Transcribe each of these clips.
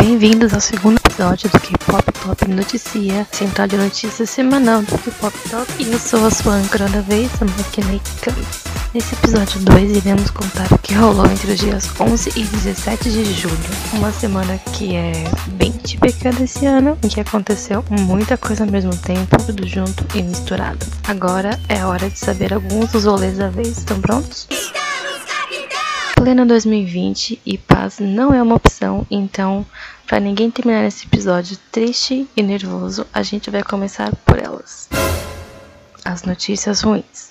bem-vindos ao segundo episódio do K-Pop Top Noticia, central de notícias semanal do K-Pop Top. E eu sou a sua âncora da vez, a Makinei Kami. Nesse episódio 2, iremos contar o que rolou entre os dias 11 e 17 de julho. Uma semana que é bem típica desse ano, em que aconteceu muita coisa ao mesmo tempo, tudo junto e misturado. Agora é hora de saber alguns dos rolês da vez. Estão prontos? Pleno 2020 e paz não é uma opção, então, para ninguém terminar esse episódio triste e nervoso, a gente vai começar por elas. As notícias ruins.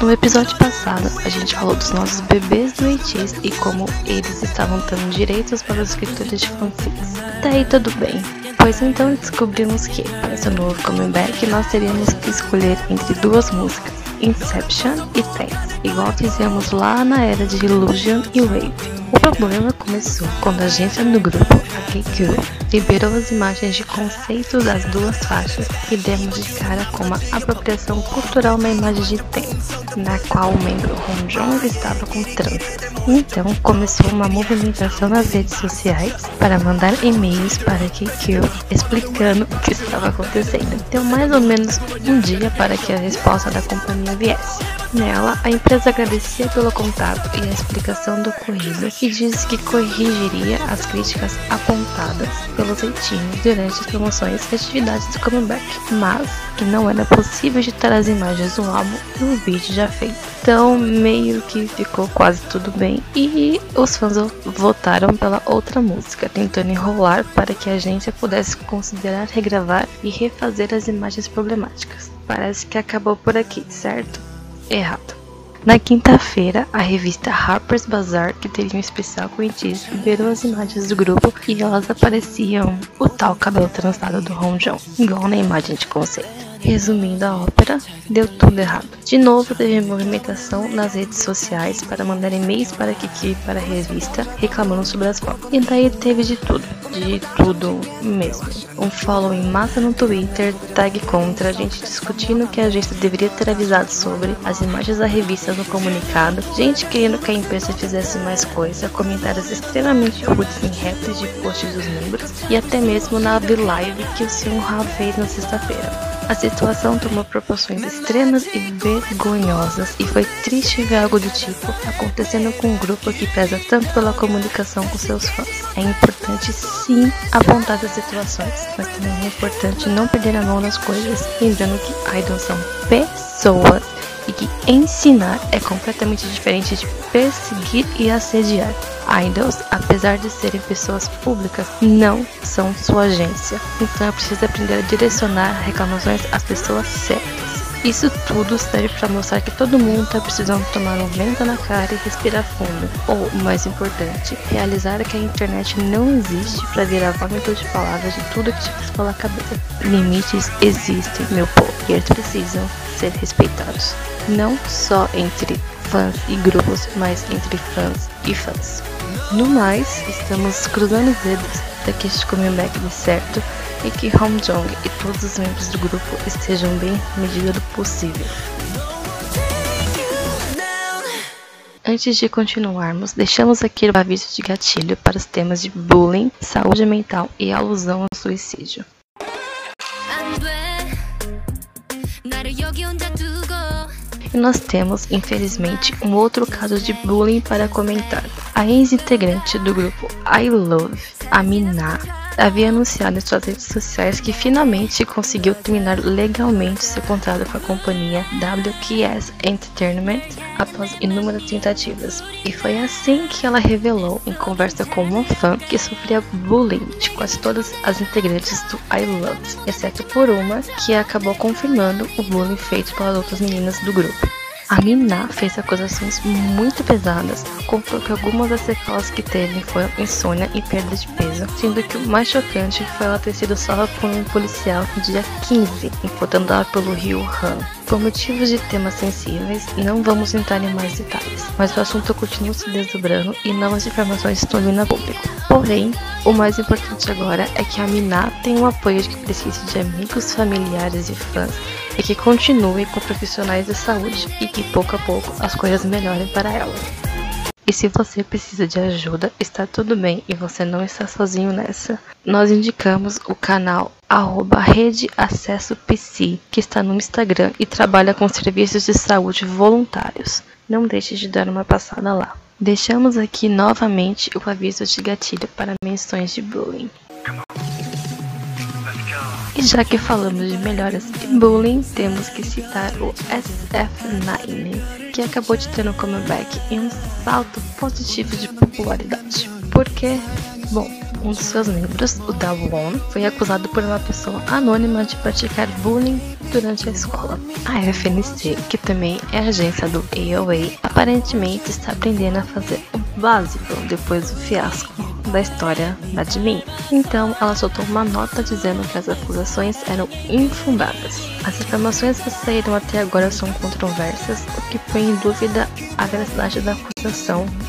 No episódio passado, a gente falou dos nossos bebês doentes e como eles estavam tendo direitos para os escritores de fanfics. Daí tudo bem, Pois então descobrimos que, para seu novo comeback, nós teríamos que escolher entre duas músicas, Inception e Thanks, igual fizemos lá na era de Illusion e Wave. O problema começou quando a agência do grupo, a KQ, liberou as imagens de conceito das duas faixas e demos de cara com uma apropriação cultural na imagem de Thanks, na qual o membro Hong Jong estava com tranças. Então começou uma movimentação nas redes sociais para mandar e-mails para KQ explicando o que estava acontecendo. Deu mais ou menos um dia para que a resposta da companhia viesse. Nela, a empresa agradecia pelo contato e a explicação do ocorrido e disse que corrigiria as críticas apontadas pelos reitinhos durante as promoções e atividades do comeback, mas que não era possível editar as imagens do álbum e o vídeo já feito. Então, meio que ficou quase tudo bem e os fãs votaram pela outra música, tentando enrolar para que a agência pudesse considerar regravar e refazer as imagens problemáticas. Parece que acabou por aqui, certo? Errado. Na quinta-feira, a revista Harper's Bazaar, que teria um especial com Itis, liberou as imagens do grupo e elas apareciam o tal cabelo trançado do Ronjão, igual na imagem de conceito. Resumindo a ópera, deu tudo errado. De novo, teve movimentação nas redes sociais para mandar e-mails para a Kiki e para a revista reclamando sobre as fotos. E daí teve de tudo, de tudo mesmo. Um follow em massa no Twitter, tag contra, gente discutindo que a agência deveria ter avisado sobre, as imagens da revista no comunicado, gente querendo que a empresa fizesse mais coisa, comentários extremamente rudes em raps de posts dos membros e até mesmo na V-Live que o Sr. Ha fez na sexta-feira. A situação tomou proporções extremas e vergonhosas e foi triste ver algo do tipo acontecendo com um grupo que preza tanto pela comunicação com seus fãs. É importante sim apontar essas situações, mas também é importante não perder a mão nas coisas, lembrando que idols são pessoas e que ensinar é completamente diferente de perseguir e assediar. Idols, apesar de serem pessoas públicas, não são sua agência. Então é preciso aprender a direcionar reclamações às pessoas certas. Isso tudo serve para mostrar que todo mundo está precisando tomar um vento na cara e respirar fundo. Ou, mais importante, realizar que a internet não existe para virar vômito de palavras de tudo que te faz pela cabeça. Limites existem, meu povo, e eles precisam ser respeitados. Não só entre fãs e grupos, mas entre fãs e fãs. No mais, estamos cruzando os dedos para que este comeback dê certo e que Hong Jong e todos os membros do grupo estejam bem na medida do possível. Antes de continuarmos, deixamos aqui o aviso de gatilho para os temas de bullying, saúde mental e alusão ao suicídio. E nós temos, infelizmente, um outro caso de bullying para comentar. A ex-integrante do grupo I Love, a Mina, havia anunciado em suas redes sociais que finalmente conseguiu terminar legalmente seu contrato com a companhia WQS Entertainment após inúmeras tentativas. E foi assim que ela revelou, em conversa com uma fã, que sofria bullying de quase todas as integrantes do I Love, exceto por uma que acabou confirmando o bullying feito pelas outras meninas do grupo. A Mina fez acusações muito pesadas, contou que algumas das sequelas que teve foram insônia e perda de peso, sendo que o mais chocante foi ela ter sido salva por um policial no dia 15, enquanto andava pelo rio Han. Por motivos de temas sensíveis, não vamos entrar em mais detalhes, mas o assunto continua se desdobrando e novas informações estão vindo a público. Porém, o mais importante agora é que a Mina tem o apoio de que precisa de amigos, familiares e fãs e que continue com profissionais de saúde e que pouco a pouco as coisas melhorem para ela. E se você precisa de ajuda, está tudo bem e você não está sozinho nessa. Nós indicamos o canal arroba Rede Acesso PC, que está no Instagram e trabalha com serviços de saúde voluntários. Não deixe de dar uma passada lá. Deixamos aqui novamente o aviso de gatilho para menções de bullying. E já que falamos de melhoras em bullying, temos que citar o SF9, que acabou de ter um comeback e um salto positivo de popularidade. Porque, bom, um dos seus membros, o Dawon, foi acusado por uma pessoa anônima de praticar bullying durante a escola. A FNC, que também é agência do AOA, aparentemente está aprendendo a fazer o básico depois do fiasco da história da Jimin. Então, ela soltou uma nota dizendo que as acusações eram infundadas. As informações que saíram até agora são controversas, o que põe em dúvida a veracidade da acusação.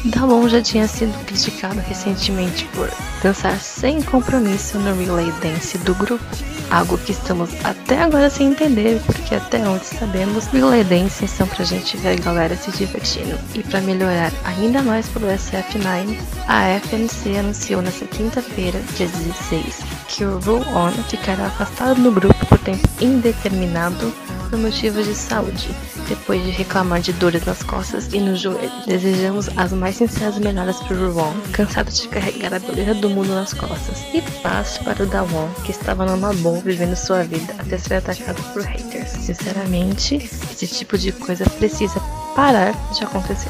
Damon já tinha sido criticado recentemente por dançar sem compromisso no relay dance do grupo, algo que estamos até agora sem entender, porque até onde sabemos, relay dance são pra gente ver a galera se divertindo. E para melhorar ainda mais pro SF9, a FNC anunciou nesta quinta-feira, dia 16, que o Rule On ficará afastado do grupo por tempo indeterminado por motivos de saúde, depois de reclamar de dores nas costas e no joelho. Desejamos as mais sinceras melhoras para o Ruon, cansado de carregar a beleza do mundo nas costas, e paz para o Dawon, que estava numa boa vivendo sua vida até ser atacado por haters. Sinceramente, esse tipo de coisa precisa parar de acontecer.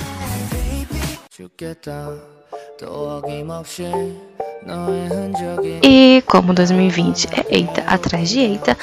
E como 2020 é Eita atrás de Eita,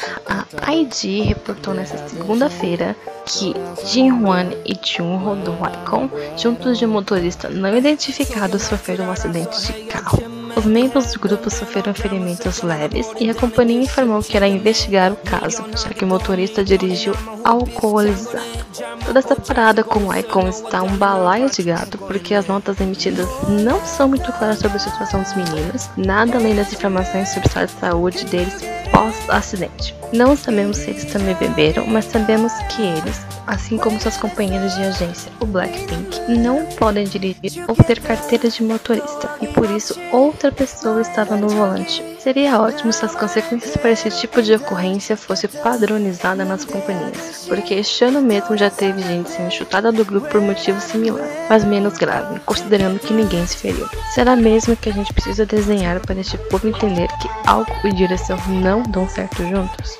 a ID reportou nesta segunda-feira que Jinhuan e Junho do Waikon, juntos de motorista não identificado, sofreram um acidente de carro. Os membros do grupo sofreram ferimentos leves e a companhia informou que irá investigar o caso, já que o motorista dirigiu alcoolizado. Toda essa parada com o Icon está um balaio de gato, porque as notas emitidas não são muito claras sobre a situação dos meninos, nada além das informações sobre a saúde deles pós-acidente. Não sabemos se eles também beberam, mas sabemos que eles, assim como suas companheiras de agência, o Blackpink, não podem dirigir ou ter carteira de motorista, e por isso outra pessoa estava no volante. Seria ótimo se as consequências para esse tipo de ocorrência fosse padronizada nas companhias, porque este ano mesmo já teve gente sendo chutada do grupo por motivo similar, mas menos grave, considerando que ninguém se feriu. Será mesmo que a gente precisa desenhar para este povo entender que álcool e direção não dão certo juntos?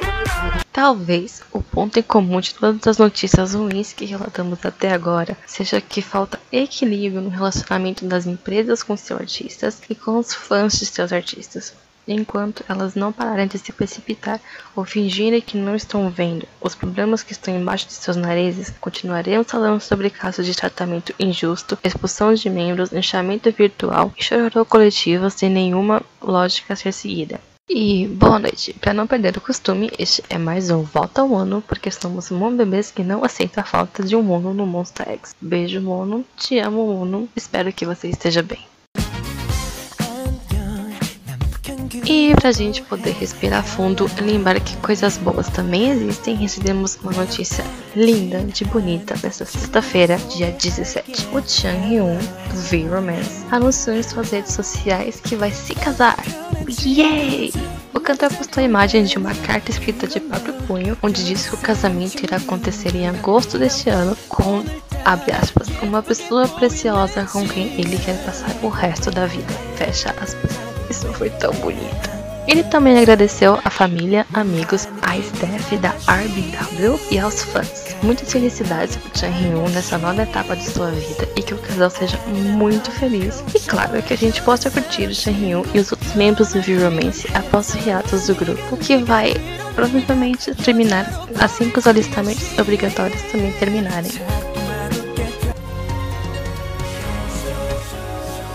Talvez o ponto em comum de todas as notícias ruins que relatamos até agora seja que falta equilíbrio no relacionamento das empresas com seus artistas e com os fãs de seus artistas. Enquanto elas não pararem de se precipitar ou fingirem que não estão vendo os problemas que estão embaixo de seus narizes, continuaremos falando sobre casos de tratamento injusto, expulsão de membros, inchamento virtual e chororô coletivo sem nenhuma lógica a ser seguida. E boa noite. Para não perder o costume, este é mais um Volta ao Mono, porque somos Mono bebês que não aceitam a falta de um Mono no Monster X. Beijo, Mono. Te amo, Mono. Espero que você esteja bem. E pra gente poder respirar fundo, lembrar que coisas boas também existem, recebemos uma notícia linda, de bonita, nesta sexta-feira, dia 17. O Chang Hyun, do V-Romance, anunciou em suas redes sociais que vai se casar. Yay! O cantor postou a imagem de uma carta escrita de próprio punho, onde diz que o casamento irá acontecer em agosto deste ano com, abre aspas, uma pessoa preciosa com quem ele quer passar o resto da vida. Fecha aspas. Foi tão bonito. Ele também agradeceu à família, amigos, à staff da RBW e aos fãs. Muitas felicidades para Chan Hyun nessa nova etapa de sua vida e que o casal seja muito feliz. E claro que a gente possa curtir o Chan Hyun e os outros membros do V-Romance após os hiatos do grupo, que vai provavelmente terminar assim que os alistamentos obrigatórios também terminarem.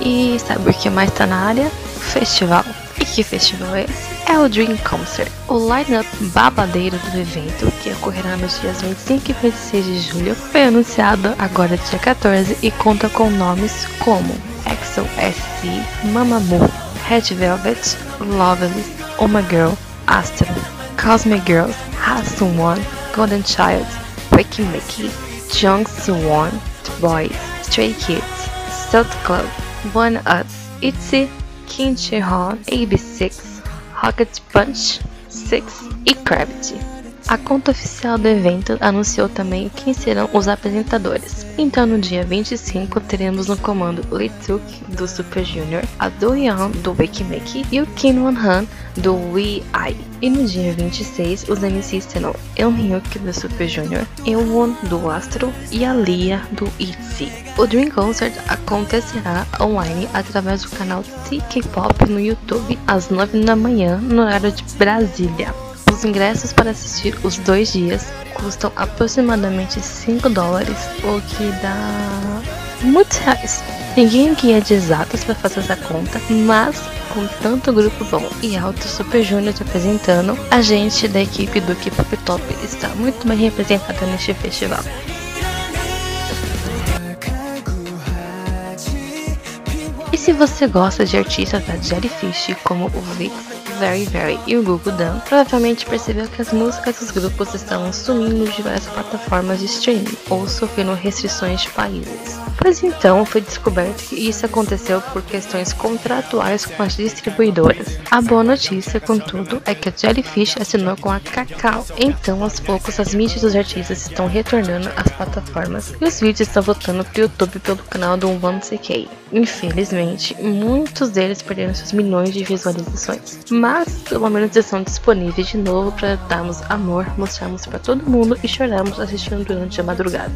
E sabe o que mais tá na área? Festival. E que festival é esse? É o Dream Concert, o line-up babadeiro do evento, que ocorrerá nos dias 25 e 26 de julho, foi anunciado agora dia 14 e conta com nomes como EXO SC, Mamamoo, Red Velvet, Loveless, My Girl, Astro, Cosmic Girls, One, Golden Child, Ricky Mickey, Jung Si-won, Boys, Stray Kids, Stealth Club, One Us, ITZY, Kim Chi-hon, AB6, Rocket Punch, Six e Gravity. A conta oficial do evento anunciou também quem serão os apresentadores. Então, no dia 25, teremos no comando Lee Tuk do Super Junior, a Do Young do Wake e o Kim Won Han do Wii. E no dia 26, os MCs serão Eun Hyuk do Super Junior, Eunwon do Astro e a Lia do ITZY. O Dream Concert acontecerá online através do canal TK Pop no YouTube às 9 da manhã, no horário de Brasília. Os ingressos para assistir os dois dias custam aproximadamente 5 dólares, o que dá muitos reais. Ninguém aqui é de exatas para fazer essa conta, mas com tanto grupo bom e alto Super Junior te apresentando, a gente da equipe do K-Pop Top está muito bem representada neste festival. E se você gosta de artistas da Jellyfish como o Vix, Very Very e o Google Dan, provavelmente percebeu que as músicas dos grupos estavam sumindo de várias plataformas de streaming ou sofrendo restrições de países. Pois então foi descoberto que isso aconteceu por questões contratuais com as distribuidoras. A boa notícia, contudo, é que a Jellyfish assinou com a Kakao, então aos poucos as mídias dos artistas estão retornando às plataformas e os vídeos estão voltando para o YouTube pelo canal do One CK. Infelizmente, muitos deles perderam seus milhões de visualizações, mas pelo menos estão disponíveis de novo para darmos amor, mostrarmos para todo mundo e chorarmos assistindo durante a madrugada.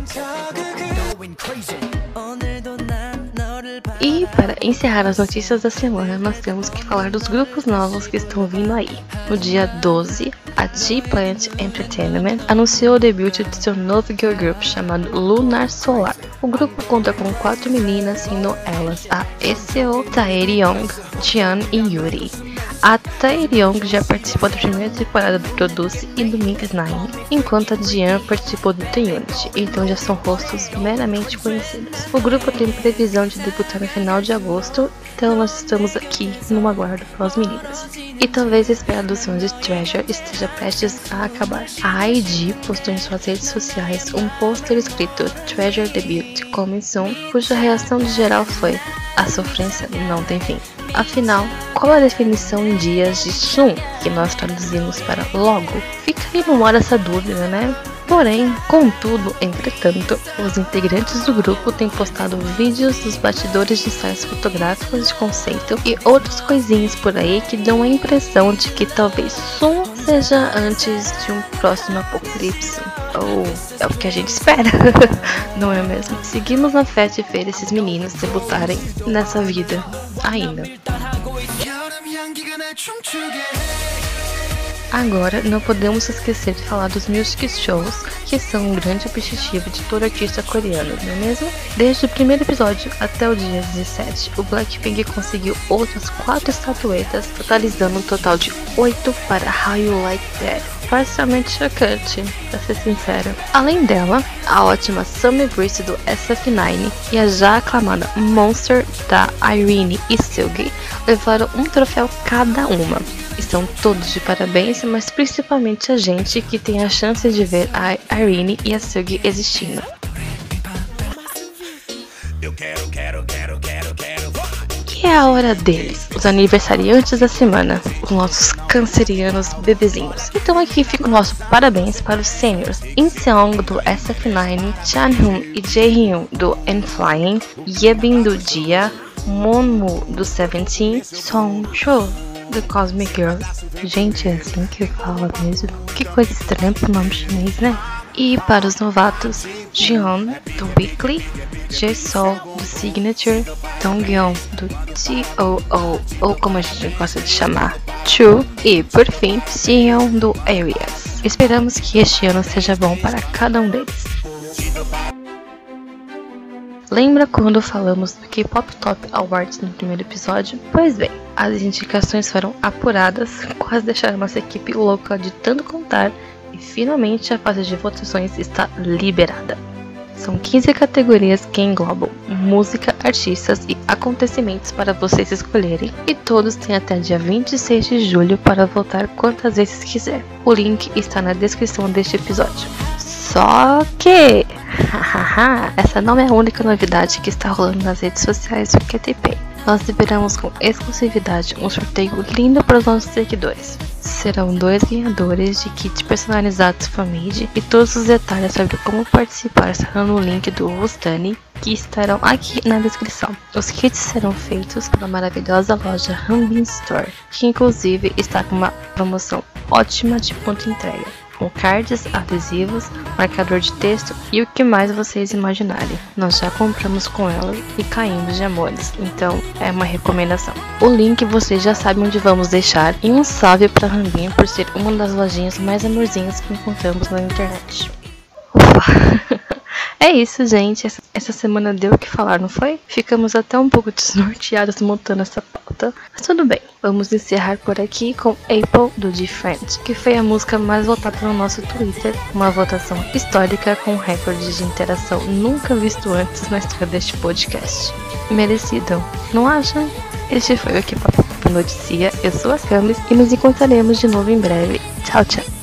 E para encerrar as notícias da semana, nós temos que falar dos grupos novos que estão vindo aí. No dia 12, a G-Plant Entertainment anunciou o debut de seu novo girl group chamado Lunar Solar. O grupo conta com quatro meninas, sendo elas a Seo, Taeri Young, Jian e Yuri. A Taeyong já participou da primeira temporada do Produce e do Mix 9, enquanto a Jian participou do The Unity, então já são rostos meramente conhecidos. O grupo tem previsão de debutar no final de agosto, então nós estamos aqui no aguardo pelas meninas. E talvez a espera dos fãs de Treasure esteja prestes a acabar. A IG postou em suas redes sociais um pôster escrito Treasure Debut Coming Soon, cuja reação de geral foi a sofrência não tem fim. Afinal, qual a definição em dias de Sun, que nós traduzimos para logo? Fica aí no ar essa dúvida, né? Porém, contudo, entretanto, os integrantes do grupo têm postado vídeos dos batidores de ensaios fotográficos de conceito e outras coisinhas por aí que dão a impressão de que talvez Sun seja antes de um próximo apocalipse. Ou é o que a gente espera, não é mesmo? Seguimos na fé de ver esses meninos debutarem nessa vida ainda. Agora, não podemos esquecer de falar dos music shows, que são um grande objetivo de todo artista coreano, não é mesmo? Desde o primeiro episódio até o dia 17, o Blackpink conseguiu outras 4 estatuetas, totalizando um total de 8 para How You Like That. Parcialmente chocante, pra ser sincero. Além dela, a ótima Summer Breeze do SF9 e a já aclamada Monster da Irene e Silgi levaram um troféu cada uma. Estão todos de parabéns, mas principalmente a gente que tem a chance de ver a Irene e a Sugi existindo. E é a hora deles, os aniversariantes da semana, os nossos cancerianos bebezinhos. Então aqui fica o nosso parabéns para os seniors Inseong do SF9, Chanhun e Jaehyun do N-Flying, Yebin do Dia, Monmu do Seventeen, Song Cho The Cosmic Girls. Gente, é assim que fala mesmo. Que coisa estranha pro nome chinês, né? E para os novatos, Jion do Weekly, J-Sol do Signature, Dongyeon do T.O.O. ou como a gente gosta de chamar, True e por fim, Sion do Areas. Esperamos que este ano seja bom para cada um deles. Lembra quando falamos do K-Pop Top Awards no primeiro episódio? Pois bem, as indicações foram apuradas, quase deixaram nossa equipe louca de tanto contar e finalmente a fase de votações está liberada. São 15 categorias que englobam música, artistas e acontecimentos para vocês escolherem, e todos têm até dia 26 de julho para votar quantas vezes quiser. O link está na descrição deste episódio. Só que essa não é a única novidade que está rolando nas redes sociais do QTP. Nós liberamos com exclusividade um sorteio lindo para os nossos seguidores. Serão dois ganhadores de kit personalizados Famide e todos os detalhes sobre como participar estarão no link do Rustani que estarão aqui na descrição. Os kits serão feitos pela maravilhosa loja Rambin Store, que inclusive está com uma promoção ótima de ponto entrega com cards, adesivos, marcador de texto e o que mais vocês imaginarem. Nós já compramos com ela e caímos de amores, então é uma recomendação. O link vocês já sabem onde vamos deixar e um salve para Rambin por ser uma das lojinhas mais amorzinhas que encontramos na internet. Ufa! É isso, gente. Essa, essa, semana deu o que falar, não foi? Ficamos até um pouco desnorteados montando essa pauta. Mas tudo bem. Vamos encerrar por aqui com Apple do Different, que foi a música mais votada no nosso Twitter. Uma votação histórica com recorde de interação nunca visto antes na história deste podcast. Merecido, não acha? Este foi o Papo Noticia. Eu sou a Camis e nos encontraremos de novo em breve. Tchau, tchau.